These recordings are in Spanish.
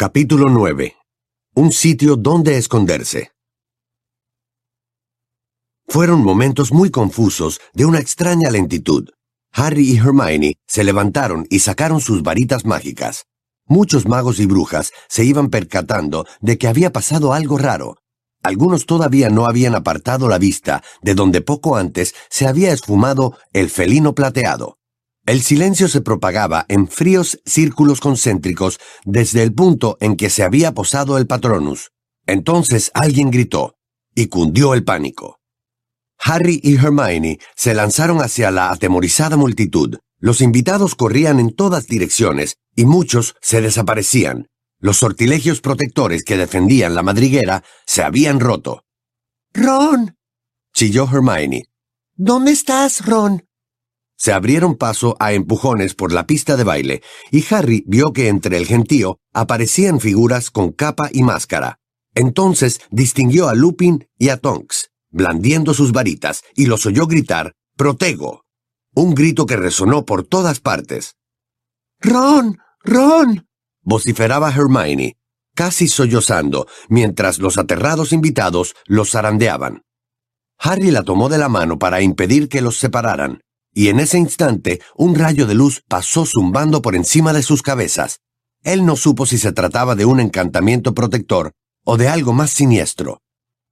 Capítulo 9. Un sitio donde esconderse. Fueron momentos muy confusos de una extraña lentitud. Harry y Hermione se levantaron y sacaron sus varitas mágicas. Muchos magos y brujas se iban percatando de que había pasado algo raro. Algunos todavía no habían apartado la vista de donde poco antes se había esfumado el felino plateado. El silencio se propagaba en fríos círculos concéntricos desde el punto en que se había posado el patronus. Entonces alguien gritó, y cundió el pánico. Harry y Hermione se lanzaron hacia la atemorizada multitud. Los invitados corrían en todas direcciones, y muchos se desaparecían. Los sortilegios protectores que defendían la madriguera se habían roto. Ron. chilló Hermione. ¿Dónde estás, Ron? Se abrieron paso a empujones por la pista de baile, y Harry vio que entre el gentío aparecían figuras con capa y máscara. Entonces distinguió a Lupin y a Tonks, blandiendo sus varitas, y los oyó gritar Protego. Un grito que resonó por todas partes. Ron. Ron. vociferaba Hermione, casi sollozando, mientras los aterrados invitados los zarandeaban. Harry la tomó de la mano para impedir que los separaran, y en ese instante un rayo de luz pasó zumbando por encima de sus cabezas. Él no supo si se trataba de un encantamiento protector o de algo más siniestro.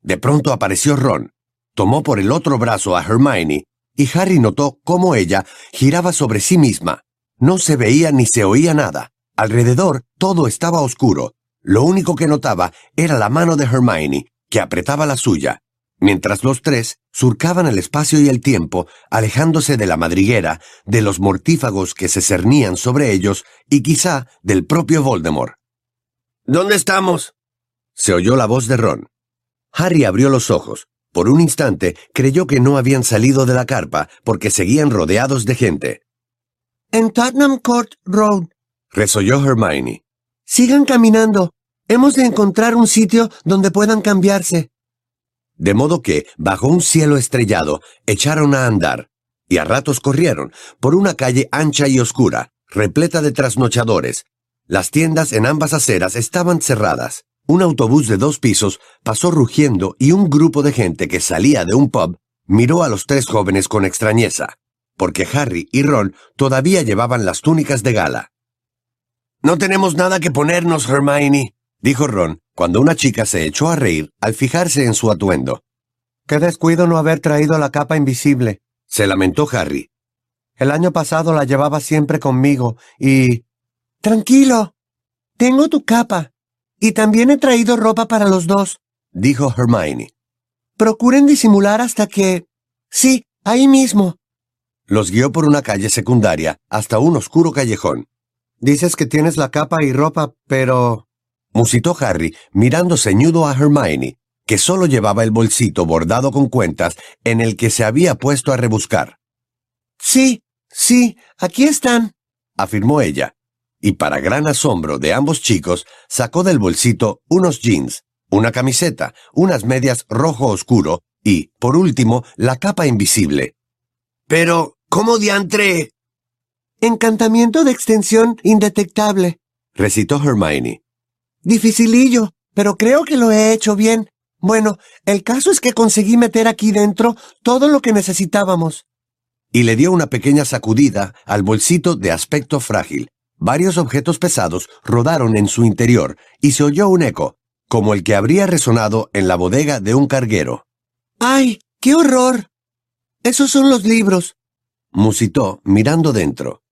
De pronto apareció Ron, tomó por el otro brazo a Hermione, y Harry notó cómo ella giraba sobre sí misma. No se veía ni se oía nada. Alrededor todo estaba oscuro. Lo único que notaba era la mano de Hermione, que apretaba la suya, mientras los tres surcaban el espacio y el tiempo, alejándose de la madriguera, de los mortífagos que se cernían sobre ellos y quizá del propio Voldemort. ¿Dónde estamos? se oyó la voz de Ron. Harry abrió los ojos. Por un instante creyó que no habían salido de la carpa porque seguían rodeados de gente. En Tottenham Court Road. Resolló Hermione. Sigan caminando. Hemos de encontrar un sitio donde puedan cambiarse. De modo que, bajo un cielo estrellado, echaron a andar, y a ratos corrieron, por una calle ancha y oscura, repleta de trasnochadores. Las tiendas en ambas aceras estaban cerradas. Un autobús de dos pisos pasó rugiendo y un grupo de gente que salía de un pub miró a los tres jóvenes con extrañeza, porque Harry y Ron todavía llevaban las túnicas de gala. No tenemos nada que ponernos, Hermione, dijo Ron, cuando una chica se echó a reír al fijarse en su atuendo. Qué descuido no haber traído la capa invisible, se lamentó Harry. El año pasado la llevaba siempre conmigo y... Tranquilo. Tengo tu capa. Y también he traído ropa para los dos, dijo Hermione. Procuren disimular hasta que... Sí, ahí mismo. Los guió por una calle secundaria hasta un oscuro callejón. Dices que tienes la capa y ropa, pero musitó Harry, mirando ceñudo a Hermione, que solo llevaba el bolsito bordado con cuentas en el que se había puesto a rebuscar. Sí, sí, aquí están, afirmó ella, y para gran asombro de ambos chicos, sacó del bolsito unos jeans, una camiseta, unas medias rojo oscuro y, por último, la capa invisible. Pero, ¿cómo diantre? Encantamiento de extensión indetectable, recitó Hermione. Dificilillo, pero creo que lo he hecho bien. Bueno, el caso es que conseguí meter aquí dentro todo lo que necesitábamos. Y le dio una pequeña sacudida al bolsito de aspecto frágil. Varios objetos pesados rodaron en su interior y se oyó un eco, como el que habría resonado en la bodega de un carguero. ¡Ay, qué horror! Esos son los libros, musitó mirando dentro.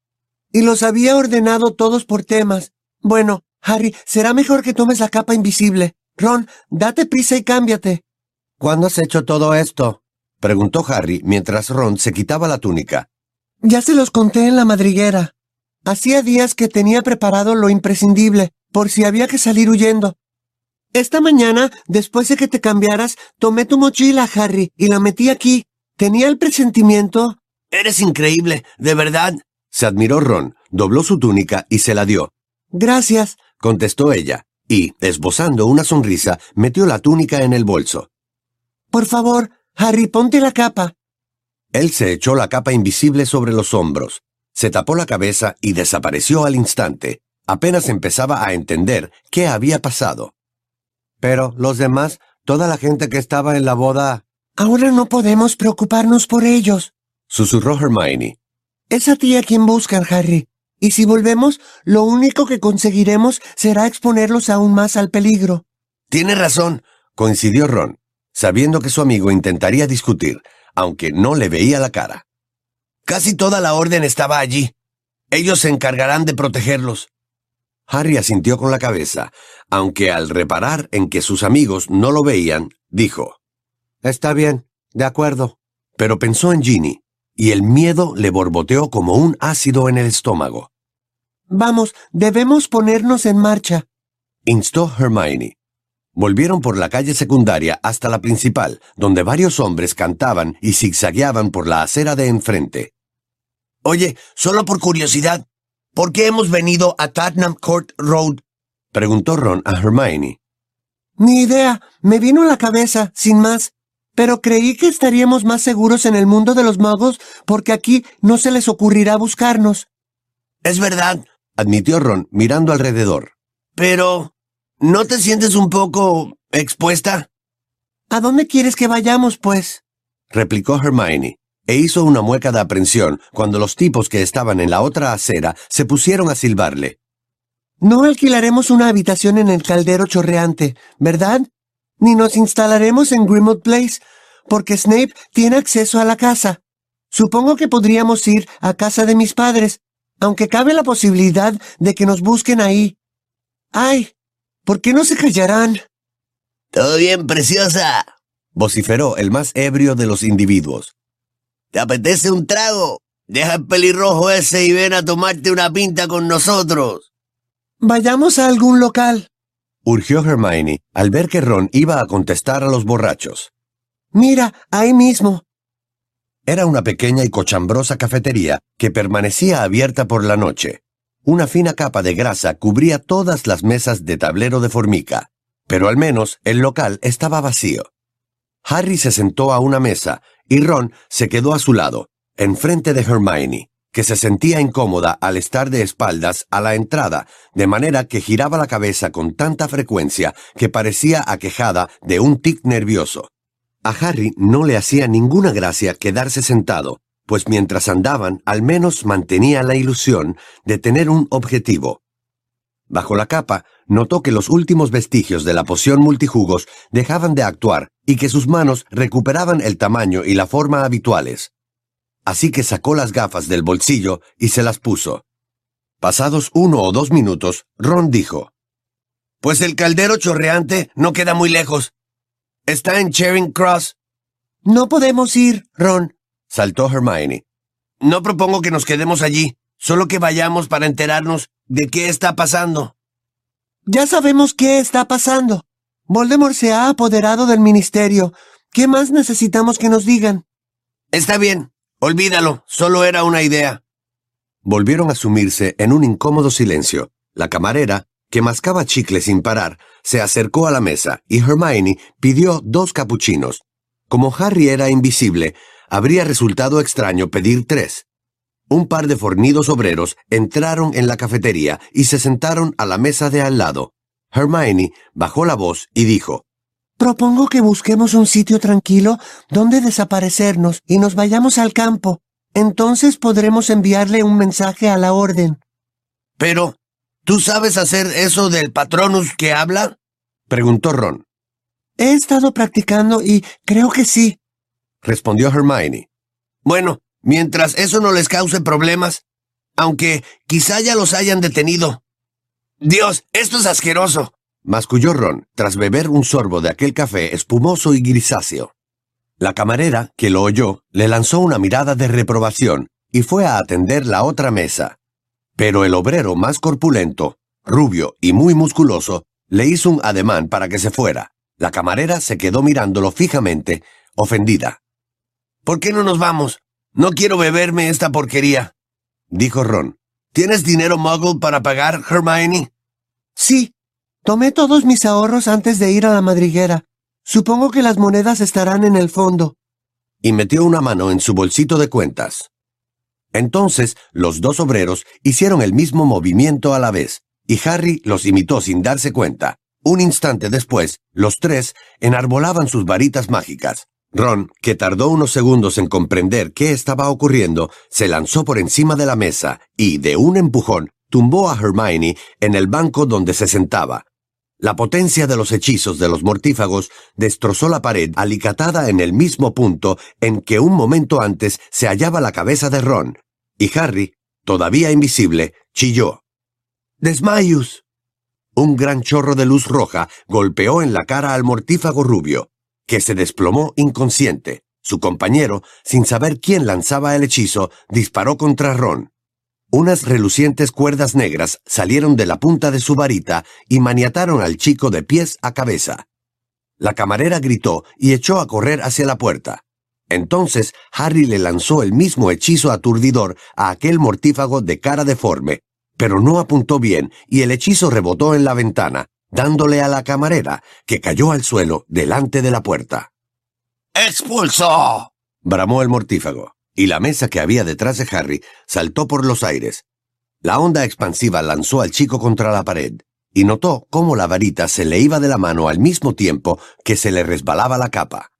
Y los había ordenado todos por temas. Bueno, Harry, será mejor que tomes la capa invisible. Ron, date prisa y cámbiate. ¿Cuándo has hecho todo esto? preguntó Harry mientras Ron se quitaba la túnica. Ya se los conté en la madriguera. Hacía días que tenía preparado lo imprescindible, por si había que salir huyendo. Esta mañana, después de que te cambiaras, tomé tu mochila, Harry, y la metí aquí. Tenía el presentimiento. Eres increíble, de verdad. Se admiró Ron, dobló su túnica y se la dio. Gracias contestó ella, y, esbozando una sonrisa, metió la túnica en el bolso. Por favor, Harry, ponte la capa. Él se echó la capa invisible sobre los hombros, se tapó la cabeza y desapareció al instante, Apenas empezaba a entender qué había pasado. Pero los demás, toda la gente que estaba en la boda... Ahora no podemos preocuparnos por ellos, susurró Hermione. Es a ti a quien buscan, Harry. Y si volvemos, lo único que conseguiremos será exponerlos aún más al peligro. Tiene razón, coincidió Ron, sabiendo que su amigo intentaría discutir, aunque no le veía la cara. Casi toda la orden estaba allí. Ellos se encargarán de protegerlos. Harry asintió con la cabeza, aunque al reparar en que sus amigos no lo veían, dijo, Está bien, de acuerdo. Pero pensó en Ginny, y el miedo le borboteó como un ácido en el estómago. Vamos, debemos ponernos en marcha, instó Hermione. Volvieron por la calle secundaria hasta la principal, donde varios hombres cantaban y zigzagueaban por la acera de enfrente. Oye, solo por curiosidad, ¿por qué hemos venido a Tottenham Court Road? preguntó Ron a Hermione. Ni idea, me vino a la cabeza, sin más. Pero creí que estaríamos más seguros en el mundo de los magos porque aquí no se les ocurrirá buscarnos. Es verdad, admitió Ron mirando alrededor. Pero... ¿No te sientes un poco... expuesta? ¿A dónde quieres que vayamos, pues? replicó Hermione, e hizo una mueca de aprensión cuando los tipos que estaban en la otra acera se pusieron a silbarle. No alquilaremos una habitación en el caldero chorreante, ¿verdad? Ni nos instalaremos en Grimmauld Place, porque Snape tiene acceso a la casa. Supongo que podríamos ir a casa de mis padres, aunque cabe la posibilidad de que nos busquen ahí. ¡Ay! ¿Por qué no se callarán? Todo bien, preciosa, vociferó el más ebrio de los individuos. ¿Te apetece un trago? Deja el pelirrojo ese y ven a tomarte una pinta con nosotros. Vayamos a algún local, urgió Hermione al ver que Ron iba a contestar a los borrachos. Mira, ahí mismo. Era una pequeña y cochambrosa cafetería que permanecía abierta por la noche. Una fina capa de grasa cubría todas las mesas de tablero de formica, pero al menos el local estaba vacío. Harry se sentó a una mesa y Ron se quedó a su lado, enfrente de Hermione, que se sentía incómoda al estar de espaldas a la entrada, de manera que giraba la cabeza con tanta frecuencia que parecía aquejada de un tic nervioso. A Harry no le hacía ninguna gracia quedarse sentado, pues mientras andaban al menos mantenía la ilusión de tener un objetivo. Bajo la capa, notó que los últimos vestigios de la poción multijugos dejaban de actuar y que sus manos recuperaban el tamaño y la forma habituales. Así que sacó las gafas del bolsillo y se las puso. Pasados uno o dos minutos, Ron dijo, Pues el caldero chorreante no queda muy lejos. Está en Charing Cross. No podemos ir, Ron, saltó Hermione. No propongo que nos quedemos allí, solo que vayamos para enterarnos de qué está pasando. Ya sabemos qué está pasando. Voldemort se ha apoderado del ministerio. ¿Qué más necesitamos que nos digan? Está bien, olvídalo, solo era una idea. Volvieron a sumirse en un incómodo silencio. La camarera, que mascaba chicle sin parar, se acercó a la mesa y Hermione pidió dos capuchinos. Como Harry era invisible, habría resultado extraño pedir tres. Un par de fornidos obreros entraron en la cafetería y se sentaron a la mesa de al lado. Hermione bajó la voz y dijo, Propongo que busquemos un sitio tranquilo donde desaparecernos y nos vayamos al campo. Entonces podremos enviarle un mensaje a la orden. Pero, ¿tú sabes hacer eso del patronus que habla? preguntó Ron. He estado practicando y creo que sí respondió Hermione. Bueno, mientras eso no les cause problemas, aunque quizá ya los hayan detenido. Dios, esto es asqueroso, masculló Ron tras beber un sorbo de aquel café espumoso y grisáceo. La camarera, que lo oyó, le lanzó una mirada de reprobación y fue a atender la otra mesa. Pero el obrero más corpulento, rubio y muy musculoso, le hizo un ademán para que se fuera. La camarera se quedó mirándolo fijamente, ofendida. ¿Por qué no nos vamos? No quiero beberme esta porquería, dijo Ron. ¿Tienes dinero muggle para pagar, Hermione? Sí. Tomé todos mis ahorros antes de ir a la madriguera. Supongo que las monedas estarán en el fondo. Y metió una mano en su bolsito de cuentas. Entonces los dos obreros hicieron el mismo movimiento a la vez, y Harry los imitó sin darse cuenta. Un instante después, los tres enarbolaban sus varitas mágicas. Ron, que tardó unos segundos en comprender qué estaba ocurriendo, se lanzó por encima de la mesa y, de un empujón, tumbó a Hermione en el banco donde se sentaba. La potencia de los hechizos de los mortífagos destrozó la pared alicatada en el mismo punto en que un momento antes se hallaba la cabeza de Ron, y Harry, todavía invisible, chilló. ¡Desmayus! Un gran chorro de luz roja golpeó en la cara al mortífago rubio, que se desplomó inconsciente. Su compañero, sin saber quién lanzaba el hechizo, disparó contra Ron. Unas relucientes cuerdas negras salieron de la punta de su varita y maniataron al chico de pies a cabeza. La camarera gritó y echó a correr hacia la puerta. Entonces Harry le lanzó el mismo hechizo aturdidor a aquel mortífago de cara deforme, pero no apuntó bien y el hechizo rebotó en la ventana, dándole a la camarera, que cayó al suelo delante de la puerta. ¡Expulsó! bramó el mortífago y la mesa que había detrás de Harry saltó por los aires. La onda expansiva lanzó al chico contra la pared, y notó cómo la varita se le iba de la mano al mismo tiempo que se le resbalaba la capa.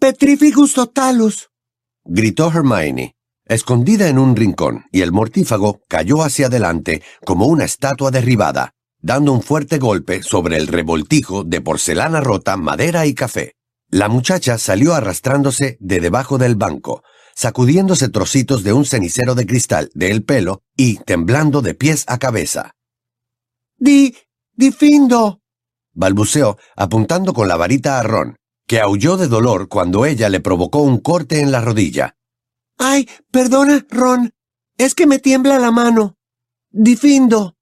Petrificus totalus. gritó Hermione, escondida en un rincón, y el mortífago cayó hacia adelante como una estatua derribada, dando un fuerte golpe sobre el revoltijo de porcelana rota, madera y café. La muchacha salió arrastrándose de debajo del banco, sacudiéndose trocitos de un cenicero de cristal del pelo y temblando de pies a cabeza. Di, difindo, balbuceó, apuntando con la varita a Ron, que aulló de dolor cuando ella le provocó un corte en la rodilla. Ay, perdona, Ron. Es que me tiembla la mano. Difindo.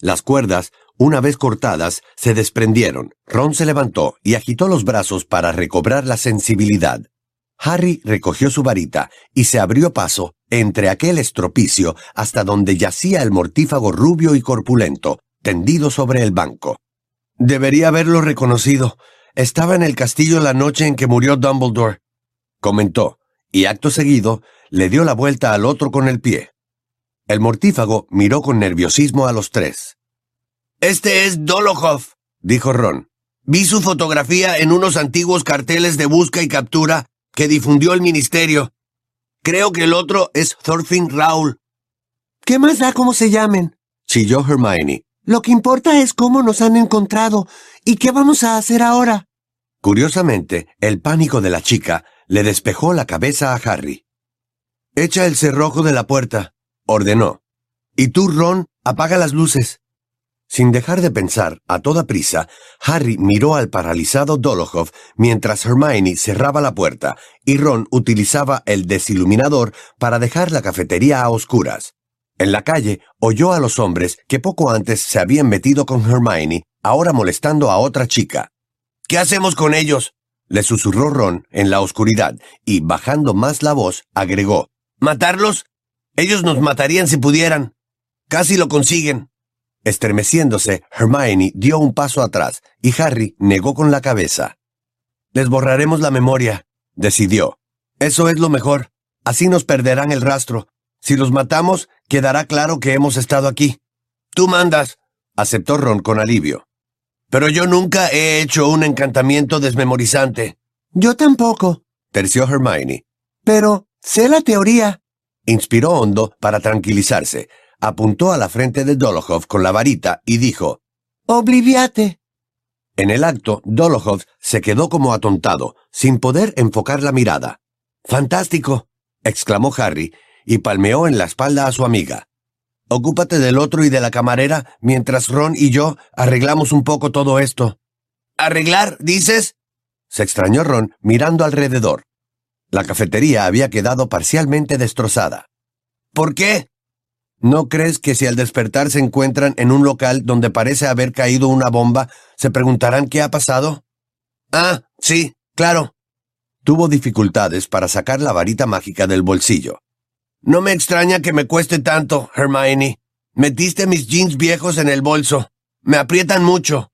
Las cuerdas, una vez cortadas, se desprendieron. Ron se levantó y agitó los brazos para recobrar la sensibilidad. Harry recogió su varita y se abrió paso entre aquel estropicio hasta donde yacía el mortífago rubio y corpulento, tendido sobre el banco. Debería haberlo reconocido. Estaba en el castillo la noche en que murió Dumbledore, comentó, y acto seguido le dio la vuelta al otro con el pie. El mortífago miró con nerviosismo a los tres. Este es Dolokhov, dijo Ron. Vi su fotografía en unos antiguos carteles de busca y captura que difundió el ministerio. Creo que el otro es Thorfinn Raul. ¿Qué más da cómo se llamen? chilló Hermione. Lo que importa es cómo nos han encontrado y qué vamos a hacer ahora. Curiosamente, el pánico de la chica le despejó la cabeza a Harry. Echa el cerrojo de la puerta, ordenó. Y tú, Ron, apaga las luces. Sin dejar de pensar, a toda prisa, Harry miró al paralizado Dolokhov mientras Hermione cerraba la puerta y Ron utilizaba el desiluminador para dejar la cafetería a oscuras. En la calle oyó a los hombres que poco antes se habían metido con Hermione, ahora molestando a otra chica. ¿Qué hacemos con ellos? le susurró Ron en la oscuridad y, bajando más la voz, agregó. ¿Matarlos? Ellos nos matarían si pudieran. Casi lo consiguen. Estremeciéndose, Hermione dio un paso atrás y Harry negó con la cabeza. Les borraremos la memoria, decidió. Eso es lo mejor. Así nos perderán el rastro. Si los matamos, quedará claro que hemos estado aquí. Tú mandas, aceptó Ron con alivio. Pero yo nunca he hecho un encantamiento desmemorizante. Yo tampoco, terció Hermione. Pero sé la teoría. Inspiró hondo para tranquilizarse, apuntó a la frente de Dolokhov con la varita y dijo, Obliviate. En el acto, Dolokhov se quedó como atontado, sin poder enfocar la mirada. Fantástico, exclamó Harry, y palmeó en la espalda a su amiga. Ocúpate del otro y de la camarera mientras Ron y yo arreglamos un poco todo esto. ¿Arreglar, dices? Se extrañó Ron mirando alrededor. La cafetería había quedado parcialmente destrozada. ¿Por qué? ¿No crees que si al despertar se encuentran en un local donde parece haber caído una bomba, se preguntarán qué ha pasado? Ah, sí, claro. Tuvo dificultades para sacar la varita mágica del bolsillo. No me extraña que me cueste tanto, Hermione. Metiste mis jeans viejos en el bolso. Me aprietan mucho.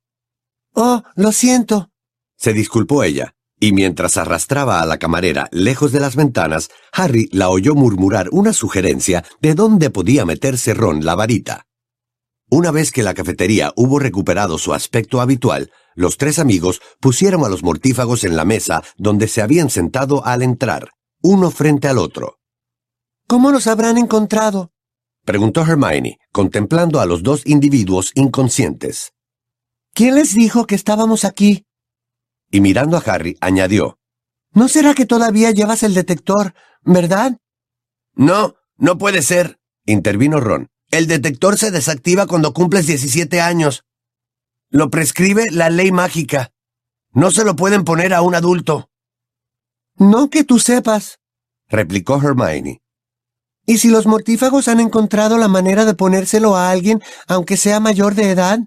Oh, lo siento. Se disculpó ella y mientras arrastraba a la camarera lejos de las ventanas, Harry la oyó murmurar una sugerencia de dónde podía meterse Ron la varita. Una vez que la cafetería hubo recuperado su aspecto habitual, los tres amigos pusieron a los mortífagos en la mesa donde se habían sentado al entrar, uno frente al otro. ¿Cómo los habrán encontrado? preguntó Hermione, contemplando a los dos individuos inconscientes. ¿Quién les dijo que estábamos aquí? Y mirando a Harry, añadió, ¿No será que todavía llevas el detector, verdad? No, no puede ser, intervino Ron. El detector se desactiva cuando cumples 17 años. Lo prescribe la ley mágica. No se lo pueden poner a un adulto. No que tú sepas, replicó Hermione. ¿Y si los mortífagos han encontrado la manera de ponérselo a alguien, aunque sea mayor de edad?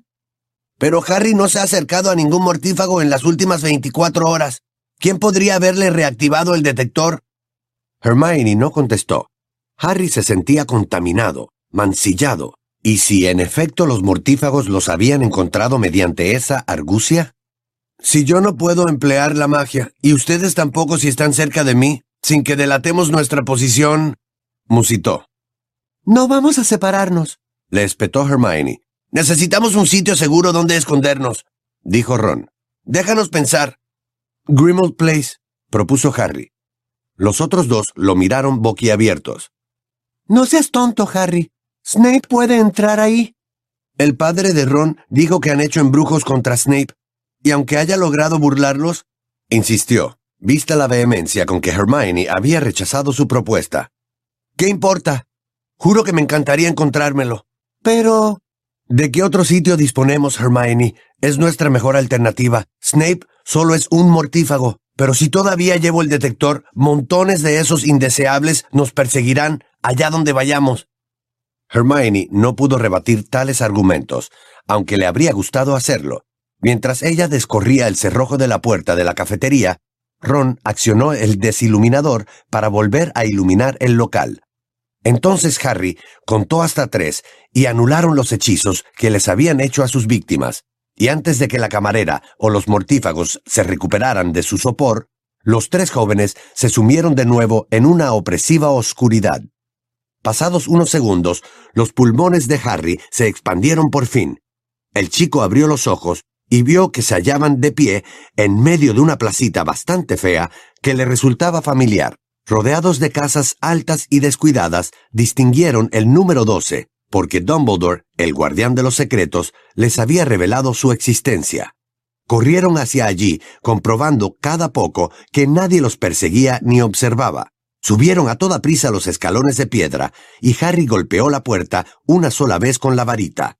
Pero Harry no se ha acercado a ningún mortífago en las últimas 24 horas. ¿Quién podría haberle reactivado el detector? Hermione no contestó. Harry se sentía contaminado, mancillado. ¿Y si en efecto los mortífagos los habían encontrado mediante esa argucia? Si yo no puedo emplear la magia, y ustedes tampoco si están cerca de mí, sin que delatemos nuestra posición, musitó. No vamos a separarnos, le espetó Hermione. Necesitamos un sitio seguro donde escondernos, dijo Ron. Déjanos pensar. Grimald Place, propuso Harry. Los otros dos lo miraron boquiabiertos. No seas tonto, Harry. Snape puede entrar ahí. El padre de Ron dijo que han hecho embrujos contra Snape, y aunque haya logrado burlarlos, insistió, vista la vehemencia con que Hermione había rechazado su propuesta. ¿Qué importa? Juro que me encantaría encontrármelo. Pero... ¿De qué otro sitio disponemos, Hermione? Es nuestra mejor alternativa. Snape solo es un mortífago, pero si todavía llevo el detector, montones de esos indeseables nos perseguirán allá donde vayamos. Hermione no pudo rebatir tales argumentos, aunque le habría gustado hacerlo. Mientras ella descorría el cerrojo de la puerta de la cafetería, Ron accionó el desiluminador para volver a iluminar el local. Entonces Harry contó hasta tres y anularon los hechizos que les habían hecho a sus víctimas, y antes de que la camarera o los mortífagos se recuperaran de su sopor, los tres jóvenes se sumieron de nuevo en una opresiva oscuridad. Pasados unos segundos, los pulmones de Harry se expandieron por fin. El chico abrió los ojos y vio que se hallaban de pie en medio de una placita bastante fea que le resultaba familiar. Rodeados de casas altas y descuidadas, distinguieron el número 12, porque Dumbledore, el guardián de los secretos, les había revelado su existencia. Corrieron hacia allí, comprobando cada poco que nadie los perseguía ni observaba. Subieron a toda prisa los escalones de piedra, y Harry golpeó la puerta una sola vez con la varita.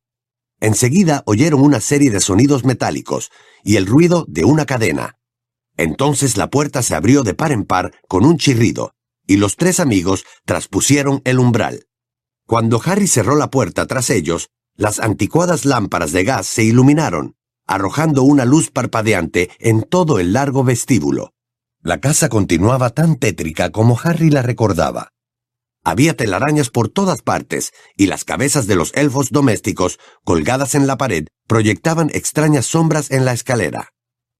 Enseguida oyeron una serie de sonidos metálicos y el ruido de una cadena. Entonces la puerta se abrió de par en par con un chirrido, y los tres amigos traspusieron el umbral. Cuando Harry cerró la puerta tras ellos, las anticuadas lámparas de gas se iluminaron, arrojando una luz parpadeante en todo el largo vestíbulo. La casa continuaba tan tétrica como Harry la recordaba. Había telarañas por todas partes, y las cabezas de los elfos domésticos, colgadas en la pared, proyectaban extrañas sombras en la escalera.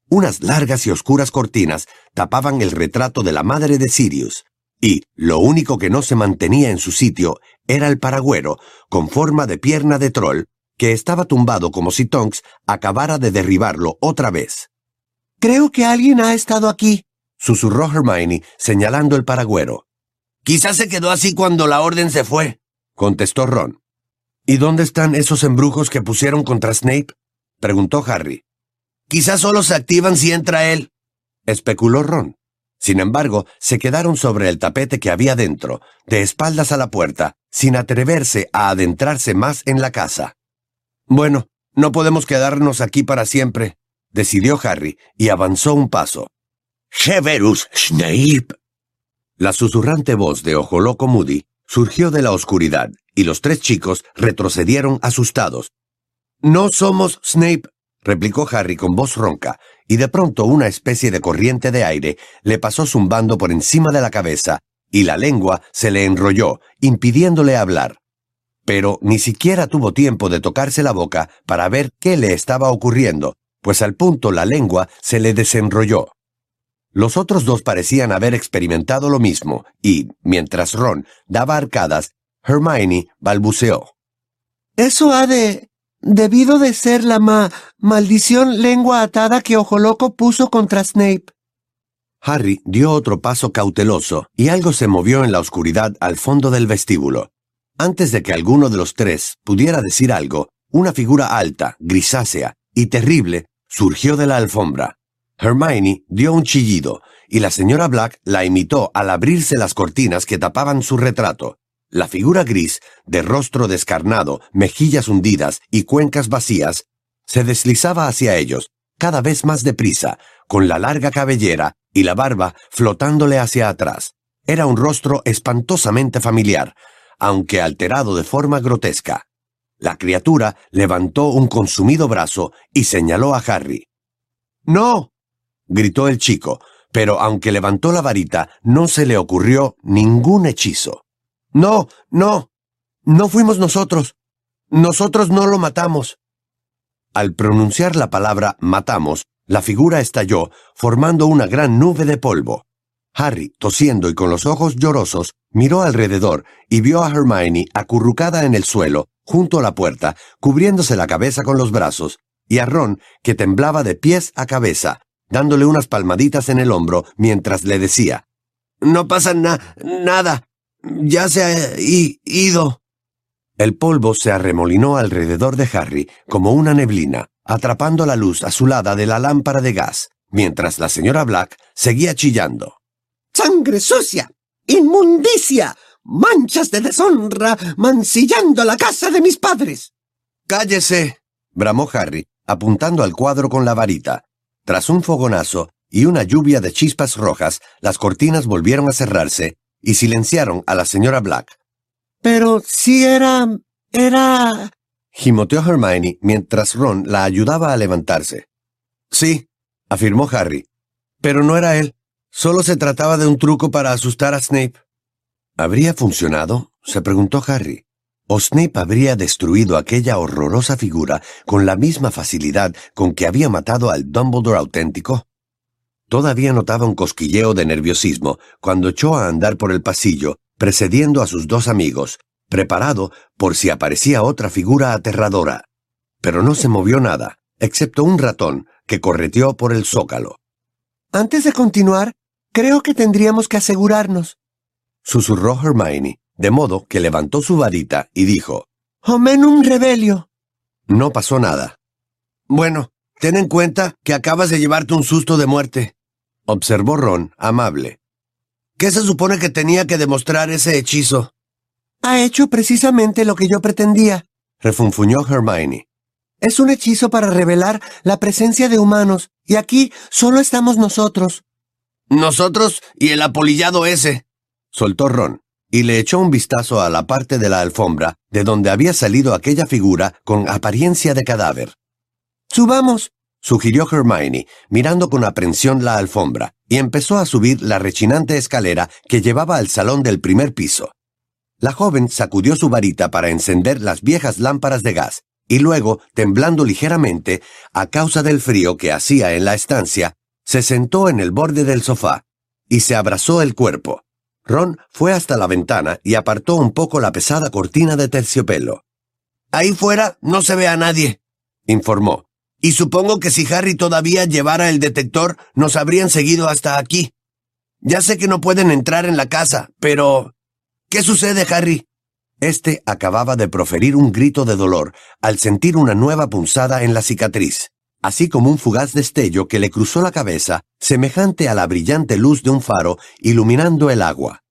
Unas largas y oscuras cortinas tapaban el retrato de la madre de Sirius, y lo único que no se mantenía en su sitio era el paragüero, con forma de pierna de troll, que estaba tumbado como si Tonks acabara de derribarlo otra vez. Creo que alguien ha estado aquí, susurró Hermione, señalando el paragüero. Quizás se quedó así cuando la orden se fue, contestó Ron. ¿Y dónde están esos embrujos que pusieron contra Snape? preguntó Harry. Quizás solo se activan si entra él, especuló Ron. Sin embargo, se quedaron sobre el tapete que había dentro, de espaldas a la puerta, sin atreverse a adentrarse más en la casa. Bueno, no podemos quedarnos aquí para siempre, decidió Harry, y avanzó un paso. Severus Snape, la susurrante voz de Ojo Loco Moody surgió de la oscuridad, y los tres chicos retrocedieron asustados. No somos Snape, replicó Harry con voz ronca, y de pronto una especie de corriente de aire le pasó zumbando por encima de la cabeza, y la lengua se le enrolló, impidiéndole hablar. Pero ni siquiera tuvo tiempo de tocarse la boca para ver qué le estaba ocurriendo, pues al punto la lengua se le desenrolló. Los otros dos parecían haber experimentado lo mismo, y, mientras Ron daba arcadas, Hermione balbuceó. Eso ha de... Debido de ser la ma maldición lengua atada que Ojo Loco puso contra Snape. Harry dio otro paso cauteloso y algo se movió en la oscuridad al fondo del vestíbulo. Antes de que alguno de los tres pudiera decir algo, una figura alta, grisácea y terrible surgió de la alfombra. Hermione dio un chillido y la señora Black la imitó al abrirse las cortinas que tapaban su retrato. La figura gris, de rostro descarnado, mejillas hundidas y cuencas vacías, se deslizaba hacia ellos, cada vez más deprisa, con la larga cabellera y la barba flotándole hacia atrás. Era un rostro espantosamente familiar, aunque alterado de forma grotesca. La criatura levantó un consumido brazo y señaló a Harry. ¡No! Gritó el chico, pero aunque levantó la varita, no se le ocurrió ningún hechizo. No, no, no fuimos nosotros. Nosotros no lo matamos. Al pronunciar la palabra matamos, la figura estalló, formando una gran nube de polvo. Harry, tosiendo y con los ojos llorosos, miró alrededor y vio a Hermione acurrucada en el suelo, junto a la puerta, cubriéndose la cabeza con los brazos, y a Ron, que temblaba de pies a cabeza, dándole unas palmaditas en el hombro mientras le decía, No pasa nada. Ya se ha ido. El polvo se arremolinó alrededor de Harry como una neblina, atrapando la luz azulada de la lámpara de gas, mientras la señora Black seguía chillando. ¡Sangre sucia! ¡Inmundicia! ¡Manchas de deshonra mancillando la casa de mis padres! ¡Cállese! bramó Harry, apuntando al cuadro con la varita. Tras un fogonazo y una lluvia de chispas rojas, las cortinas volvieron a cerrarse y silenciaron a la señora Black. Pero si era... era... gimoteó Hermione mientras Ron la ayudaba a levantarse. Sí, afirmó Harry. Pero no era él. Solo se trataba de un truco para asustar a Snape. ¿Habría funcionado? se preguntó Harry. ¿O Snape habría destruido aquella horrorosa figura con la misma facilidad con que había matado al Dumbledore auténtico? Todavía notaba un cosquilleo de nerviosismo cuando echó a andar por el pasillo, precediendo a sus dos amigos, preparado por si aparecía otra figura aterradora. Pero no se movió nada, excepto un ratón que correteó por el zócalo. Antes de continuar, creo que tendríamos que asegurarnos, susurró Hermione, de modo que levantó su varita y dijo, Homenum rebelio. No pasó nada. Bueno, ten en cuenta que acabas de llevarte un susto de muerte observó Ron, amable. ¿Qué se supone que tenía que demostrar ese hechizo? Ha hecho precisamente lo que yo pretendía, refunfuñó Hermione. Es un hechizo para revelar la presencia de humanos, y aquí solo estamos nosotros. Nosotros y el apolillado ese, soltó Ron, y le echó un vistazo a la parte de la alfombra de donde había salido aquella figura con apariencia de cadáver. Subamos, sugirió Hermione, mirando con aprensión la alfombra, y empezó a subir la rechinante escalera que llevaba al salón del primer piso. La joven sacudió su varita para encender las viejas lámparas de gas, y luego, temblando ligeramente, a causa del frío que hacía en la estancia, se sentó en el borde del sofá, y se abrazó el cuerpo. Ron fue hasta la ventana y apartó un poco la pesada cortina de terciopelo. Ahí fuera no se ve a nadie, informó. Y supongo que si Harry todavía llevara el detector, nos habrían seguido hasta aquí. Ya sé que no pueden entrar en la casa, pero... ¿Qué sucede, Harry? Este acababa de proferir un grito de dolor al sentir una nueva punzada en la cicatriz, así como un fugaz destello que le cruzó la cabeza, semejante a la brillante luz de un faro iluminando el agua.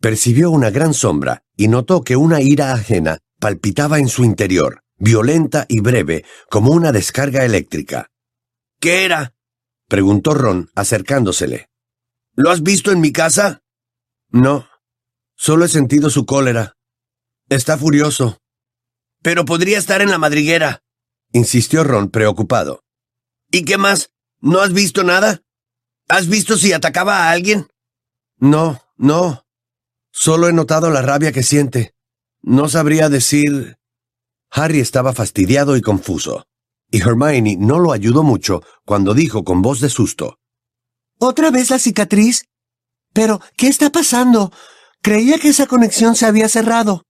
Percibió una gran sombra y notó que una ira ajena palpitaba en su interior violenta y breve, como una descarga eléctrica. ¿Qué era? preguntó Ron, acercándosele. ¿Lo has visto en mi casa? No. Solo he sentido su cólera. Está furioso. Pero podría estar en la madriguera, insistió Ron, preocupado. ¿Y qué más? ¿No has visto nada? ¿Has visto si atacaba a alguien? No, no. Solo he notado la rabia que siente. No sabría decir. Harry estaba fastidiado y confuso, y Hermione no lo ayudó mucho cuando dijo con voz de susto. ¿Otra vez la cicatriz? Pero, ¿qué está pasando? Creía que esa conexión se había cerrado.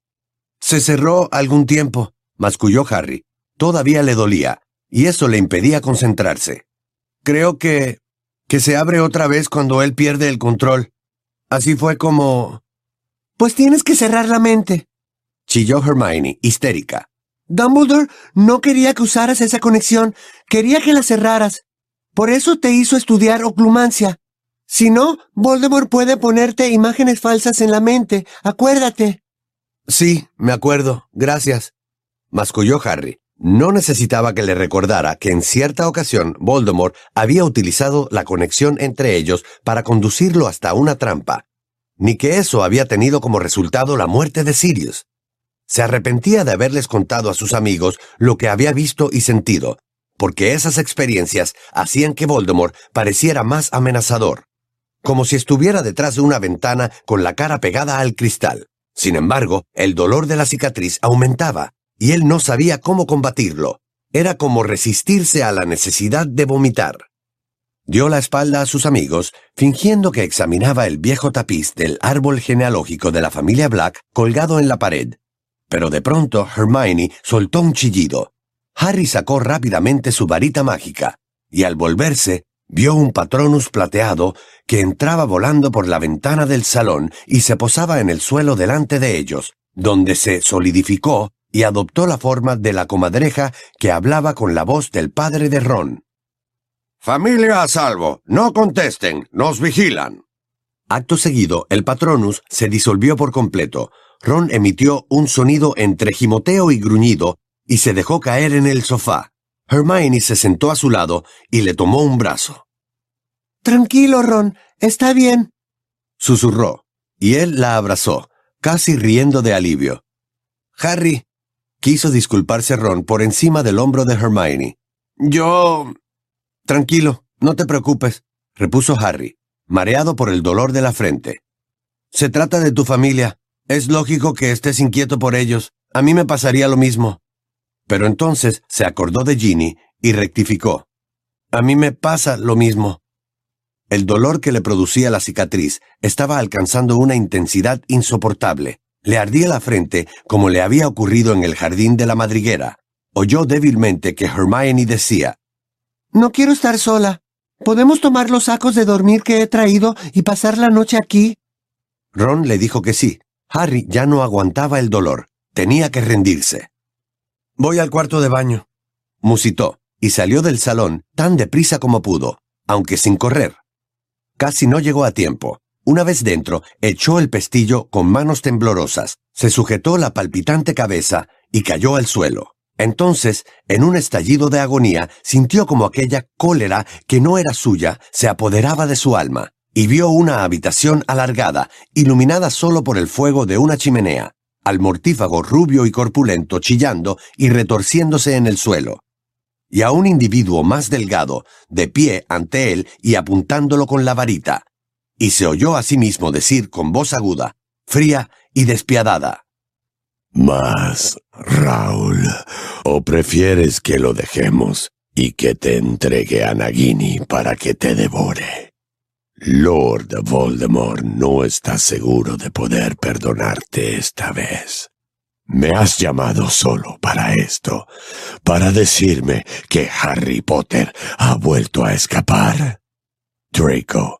Se cerró algún tiempo, masculló Harry, todavía le dolía, y eso le impedía concentrarse. Creo que... que se abre otra vez cuando él pierde el control. Así fue como... Pues tienes que cerrar la mente. chilló Hermione, histérica. Dumbledore no quería que usaras esa conexión, quería que la cerraras. Por eso te hizo estudiar oclumancia. Si no, Voldemort puede ponerte imágenes falsas en la mente. Acuérdate. Sí, me acuerdo. Gracias. Masculló Harry. No necesitaba que le recordara que en cierta ocasión Voldemort había utilizado la conexión entre ellos para conducirlo hasta una trampa, ni que eso había tenido como resultado la muerte de Sirius. Se arrepentía de haberles contado a sus amigos lo que había visto y sentido, porque esas experiencias hacían que Voldemort pareciera más amenazador, como si estuviera detrás de una ventana con la cara pegada al cristal. Sin embargo, el dolor de la cicatriz aumentaba, y él no sabía cómo combatirlo. Era como resistirse a la necesidad de vomitar. Dio la espalda a sus amigos, fingiendo que examinaba el viejo tapiz del árbol genealógico de la familia Black colgado en la pared. Pero de pronto Hermione soltó un chillido. Harry sacó rápidamente su varita mágica, y al volverse, vio un patronus plateado que entraba volando por la ventana del salón y se posaba en el suelo delante de ellos, donde se solidificó y adoptó la forma de la comadreja que hablaba con la voz del padre de Ron. Familia a salvo, no contesten, nos vigilan. Acto seguido, el patronus se disolvió por completo. Ron emitió un sonido entre gimoteo y gruñido y se dejó caer en el sofá. Hermione se sentó a su lado y le tomó un brazo. Tranquilo, Ron, está bien. Susurró, y él la abrazó, casi riendo de alivio. Harry, Quiso disculparse Ron por encima del hombro de Hermione. Yo... Tranquilo, no te preocupes, repuso Harry, mareado por el dolor de la frente. Se trata de tu familia. Es lógico que estés inquieto por ellos. A mí me pasaría lo mismo. Pero entonces se acordó de Ginny y rectificó. A mí me pasa lo mismo. El dolor que le producía la cicatriz estaba alcanzando una intensidad insoportable. Le ardía la frente como le había ocurrido en el jardín de la madriguera. Oyó débilmente que Hermione decía, No quiero estar sola. ¿Podemos tomar los sacos de dormir que he traído y pasar la noche aquí? Ron le dijo que sí. Harry ya no aguantaba el dolor. Tenía que rendirse. Voy al cuarto de baño, musitó, y salió del salón tan deprisa como pudo, aunque sin correr. Casi no llegó a tiempo. Una vez dentro, echó el pestillo con manos temblorosas, se sujetó la palpitante cabeza y cayó al suelo. Entonces, en un estallido de agonía, sintió como aquella cólera que no era suya se apoderaba de su alma, y vio una habitación alargada, iluminada solo por el fuego de una chimenea, al mortífago rubio y corpulento chillando y retorciéndose en el suelo, y a un individuo más delgado, de pie ante él y apuntándolo con la varita, y se oyó a sí mismo decir con voz aguda, fría y despiadada. Más, Raúl, o prefieres que lo dejemos y que te entregue a Nagini para que te devore. Lord Voldemort no está seguro de poder perdonarte esta vez. Me has llamado solo para esto, para decirme que Harry Potter ha vuelto a escapar. Draco,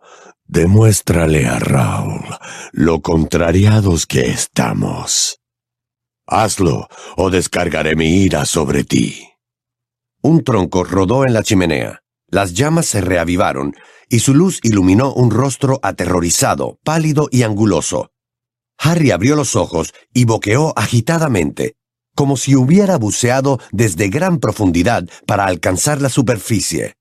Demuéstrale a Raúl lo contrariados que estamos. Hazlo o descargaré mi ira sobre ti. Un tronco rodó en la chimenea. Las llamas se reavivaron y su luz iluminó un rostro aterrorizado, pálido y anguloso. Harry abrió los ojos y boqueó agitadamente, como si hubiera buceado desde gran profundidad para alcanzar la superficie.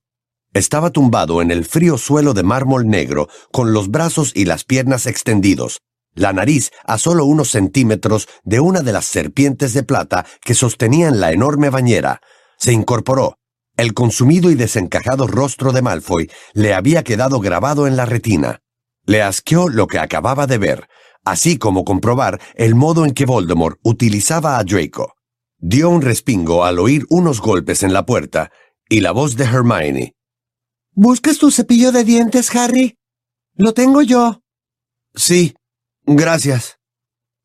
Estaba tumbado en el frío suelo de mármol negro, con los brazos y las piernas extendidos, la nariz a solo unos centímetros de una de las serpientes de plata que sostenían la enorme bañera. Se incorporó. El consumido y desencajado rostro de Malfoy le había quedado grabado en la retina. Le asqueó lo que acababa de ver, así como comprobar el modo en que Voldemort utilizaba a Draco. Dio un respingo al oír unos golpes en la puerta y la voz de Hermione. ¿Buscas tu cepillo de dientes, Harry? Lo tengo yo. Sí, gracias,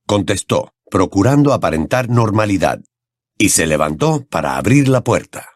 contestó, procurando aparentar normalidad. y se levantó para abrir la puerta.